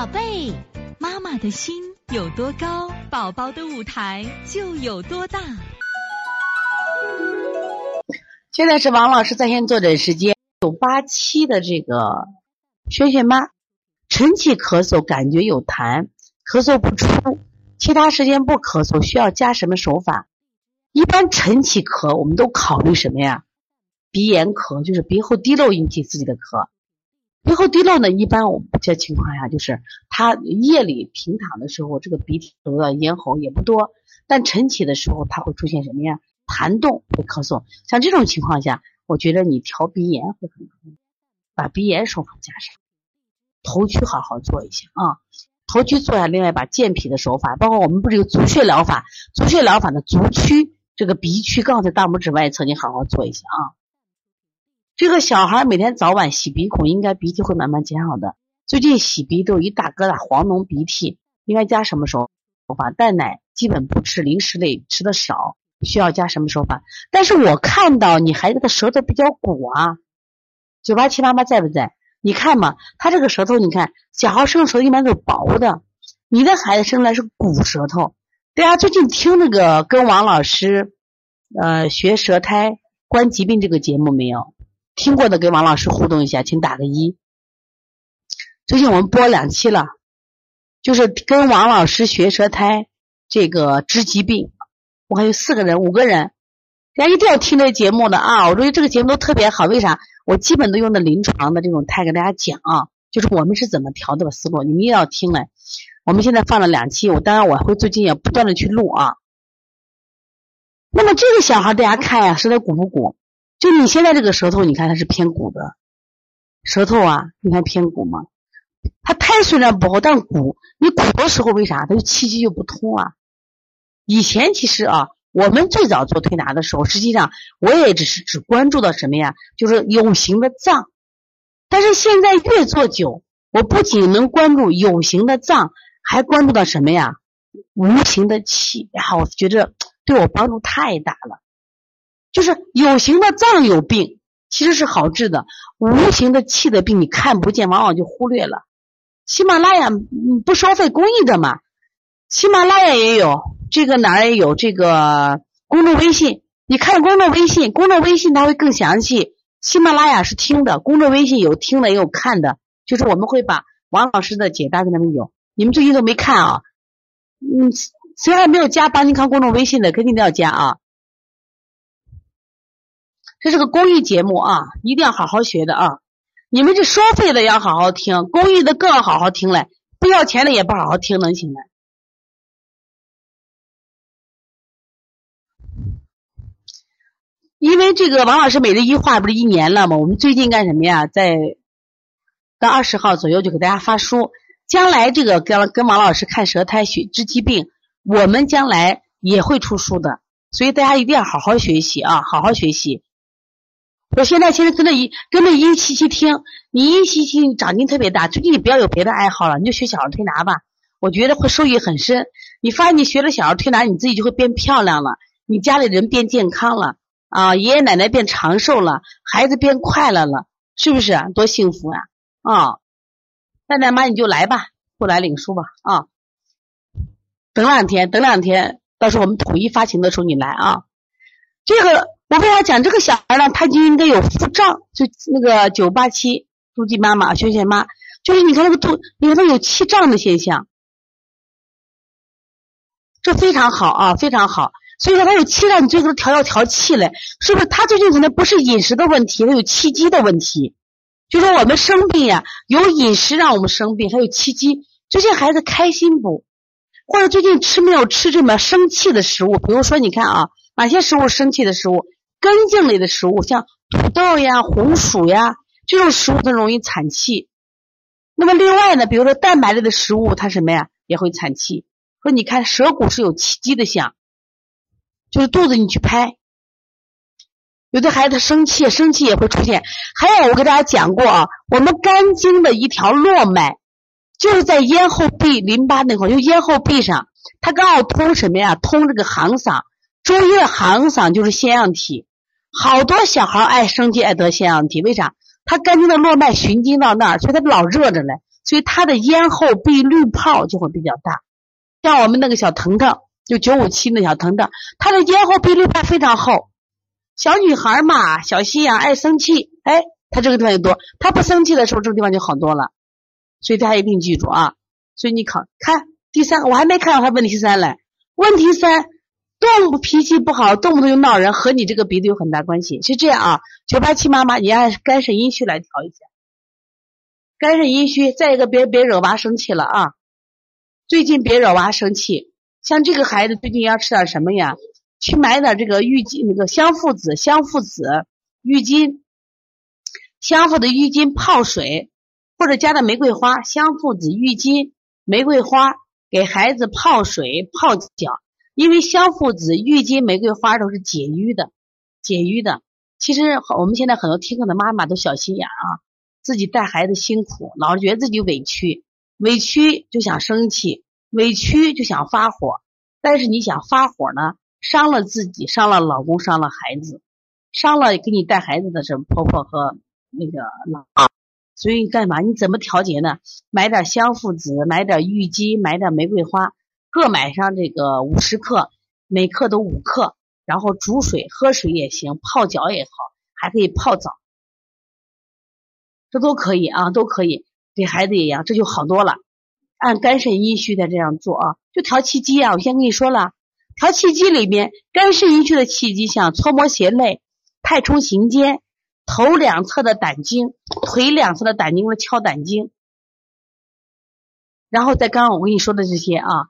宝贝，妈妈的心有多高，宝宝的舞台就有多大。现在是王老师在线坐诊时间，九八七的这个萱萱妈，晨起咳嗽感觉有痰，咳嗽不出，其他时间不咳嗽，需要加什么手法？一般晨起咳，我们都考虑什么呀？鼻炎咳，就是鼻后滴漏引起自己的咳。鼻后滴漏呢，一般我们这情况下就是他夜里平躺的时候，这个鼻涕流到咽喉也不多，但晨起的时候他会出现什么呀？痰动会咳嗽。像这种情况下，我觉得你调鼻炎会很重要，把鼻炎手法加上，头区好好做一下啊。头区做下，另外把健脾的手法，包括我们不是有足穴疗法？足穴疗法的足区这个鼻区刚好在大拇指外侧，你好好做一下啊。这个小孩每天早晚洗鼻孔，应该鼻涕会慢慢减少的。最近洗鼻都有一大疙瘩黄脓鼻涕，应该加什么手法？淡奶基本不吃，零食类吃的少，需要加什么手法？但是我看到你孩子的舌头比较鼓啊，九八七妈妈在不在？你看嘛，他这个舌头，你看小孩生的舌头一般都是薄的，你的孩子生来是鼓舌头。大家最近听那个跟王老师呃学舌苔关疾病这个节目没有？听过的跟王老师互动一下，请打个一。最近我们播两期了，就是跟王老师学舌苔这个治疾病，我还有四个人、五个人，大家一定要听这节目的啊！我觉得这个节目都特别好，为啥？我基本都用的临床的这种态给大家讲啊，就是我们是怎么调这个思路，你们也要听嘞。我们现在放了两期，我当然我会最近也不断的去录啊。那么这个小孩大家看呀，舌头鼓不鼓？就你现在这个舌头，你看它是偏鼓的，舌头啊，你看偏鼓吗？它胎虽然薄，但鼓。你鼓的时候为啥？它就气机就不通啊。以前其实啊，我们最早做推拿的时候，实际上我也只是只关注到什么呀？就是有形的脏。但是现在越做久，我不仅能关注有形的脏，还关注到什么呀？无形的气。然后我觉得对我帮助太大了。就是有形的脏有病，其实是好治的；无形的气的病，你看不见，往往就忽略了。喜马拉雅不收费公益的嘛？喜马拉雅也有，这个哪儿也有这个公众微信。你看公众微信，公众微信它会更详细。喜马拉雅是听的，公众微信有听的也有看的。就是我们会把王老师的解答给他们有，你们最近都没看啊？嗯，虽然没有加邦尼康公众微信的，肯定都要加啊。这是个公益节目啊，一定要好好学的啊！你们这收费的要好好听，公益的更要好好听嘞，不要钱的也不好好听，能行吗？因为这个王老师每日一话不是一年了吗？我们最近干什么呀？在到二十号左右就给大家发书，将来这个跟跟王老师看舌苔学治疾病，我们将来也会出书的，所以大家一定要好好学习啊，好好学习。我现在其实跟着一跟着一期期听，你一期期长进特别大。最近你不要有别的爱好了，你就学小儿推拿吧。我觉得会受益很深。你发现你学了小儿推拿，你自己就会变漂亮了，你家里人变健康了啊，爷爷奶奶变长寿了，孩子变快乐了，是不是多幸福啊？啊，那奶妈你就来吧，过来领书吧啊。等两天，等两天，到时候我们统一发行的时候你来啊。这个。我为啥讲这个小孩呢？他就应该有腹胀，就那个九八七肚脐妈妈、萱萱妈，就是你看那个肚，你看他有气胀的现象，这非常好啊，非常好。所以说他有气胀，你最后调药调气嘞，是不是？他最近可能不是饮食的问题，他有气机的问题。就说我们生病呀，有饮食让我们生病，还有气机。最近孩子开心不？或者最近吃没有吃这么生气的食物？比如说，你看啊，哪些食物生气的食物？根茎类的食物，像土豆呀、红薯呀这种食物，它容易产气。那么另外呢，比如说蛋白类的食物，它什么呀也会产气。说你看舌骨是有气机的响，就是肚子你去拍，有的孩子生气，生气也会出现。还有我给大家讲过啊，我们肝经的一条络脉，就是在咽后壁淋巴那块，就咽后壁上，它刚好通什么呀？通这个行嗓，中医的行嗓就是腺样体。好多小孩爱生气，爱得腺样体，为啥？他肝经的络脉循经到那儿，所以他老热着嘞。所以他的咽后壁滤泡就会比较大。像我们那个小腾腾，就九五七那小腾腾，他的咽后壁滤泡非常厚。小女孩嘛，小心眼，爱生气，哎，他这个地方就多。他不生气的时候，这个地方就好多了。所以大家一定记住啊。所以你考看第三，我还没看到他问题三来。问题三，动不脾气不好，动不动就闹人，和你这个鼻子有很大关系。是这样啊，九八七妈妈，你按肝肾阴虚来调一下。肝肾阴虚，再一个别别惹娃生气了啊。最近别惹娃生气，像这个孩子最近要吃点什么呀？去买点这个浴巾，那个香附子、香附子浴巾，香附的浴巾泡水，或者加点玫瑰花、香附子浴巾、玫瑰花，给孩子泡水泡脚。因为香附子郁金、玫瑰花都是解瘀的，解瘀的。其实我们现在很多听课的妈妈都小心眼啊，自己带孩子辛苦，老是觉得自己委屈。委屈就想生气，委屈就想发火，但是你想发火呢，伤了自己，伤了老公，伤了孩子，伤了给你带孩子的什么婆婆和那个老所以干嘛？你怎么调节呢？买点香附子，买点郁金，买点玫瑰花，各买上这个五十克，每克都五克，然后煮水喝水也行，泡脚也好，还可以泡澡，这都可以啊，都可以。给孩子也一样，这就好多了。按肝肾阴虚的这样做啊，就调气机啊。我先跟你说了，调气机里面肝肾阴虚的气机，像搓摩胁肋、太冲行间、头两侧的胆经、腿两侧的胆经的敲胆经。然后在刚刚我跟你说的这些啊，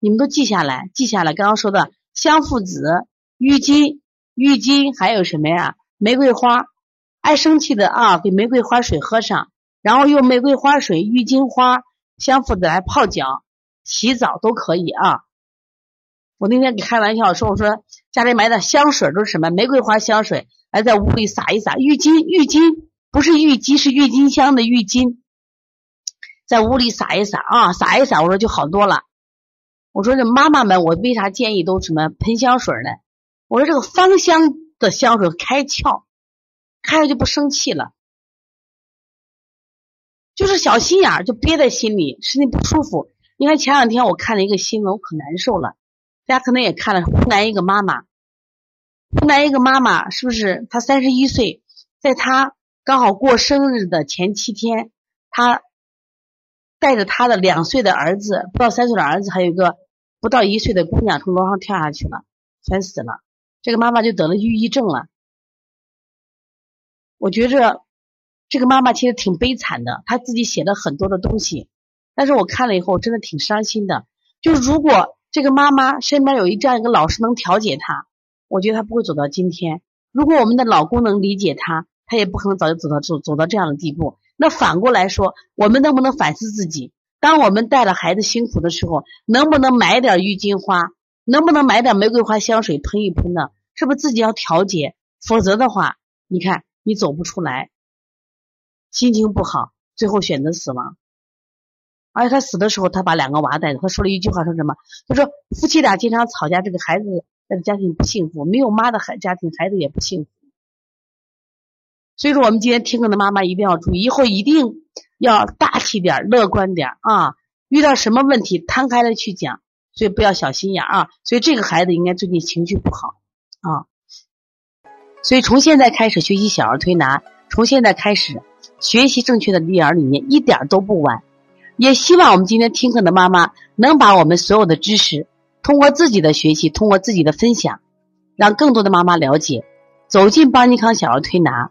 你们都记下来，记下来。刚刚说的香附子、郁金、郁金，还有什么呀？玫瑰花。爱生气的啊，给玫瑰花水喝上。然后用玫瑰花水、郁金花、香附子来泡脚、洗澡都可以啊。我那天给开玩笑说，我说家里买的香水都是什么？玫瑰花香水，来在屋里撒一撒。郁金，郁金不是郁金，是郁金香的郁金，在屋里撒一撒啊，撒一撒，我说就好多了。我说这妈妈们，我为啥建议都什么喷香水呢？我说这个芳香的香水开窍，开了就不生气了。就是小心眼儿，就憋在心里，身体不舒服。你看前两天我看了一个新闻，我可难受了。大家可能也看了，湖南一个妈妈，湖南一个妈妈是不是？她三十一岁，在她刚好过生日的前七天，她带着他的两岁的儿子，不到三岁的儿子，还有一个不到一岁的姑娘，从楼上跳下去了，全死了。这个妈妈就得了抑郁症了。我觉着。这个妈妈其实挺悲惨的，她自己写了很多的东西，但是我看了以后真的挺伤心的。就如果这个妈妈身边有一这样一个老师能调解她，我觉得她不会走到今天。如果我们的老公能理解她，她也不可能早就走到走走到这样的地步。那反过来说，我们能不能反思自己？当我们带了孩子辛苦的时候，能不能买点郁金花？能不能买点玫瑰花香水喷一喷呢？是不是自己要调节？否则的话，你看你走不出来。心情不好，最后选择死亡。而且他死的时候，他把两个娃带着。他说了一句话，说什么？他说夫妻俩经常吵架，这个孩子的家庭不幸福，没有妈的孩家庭，孩子也不幸福。所以说，我们今天听课的妈妈一定要注意，以后一定要大气点，乐观点啊！遇到什么问题，摊开了去讲，所以不要小心眼啊！所以这个孩子应该最近情绪不好啊。所以从现在开始学习小儿推拿，从现在开始。学习正确的育儿理念一点都不晚，也希望我们今天听课的妈妈能把我们所有的知识，通过自己的学习，通过自己的分享，让更多的妈妈了解，走进邦尼康小儿推拿，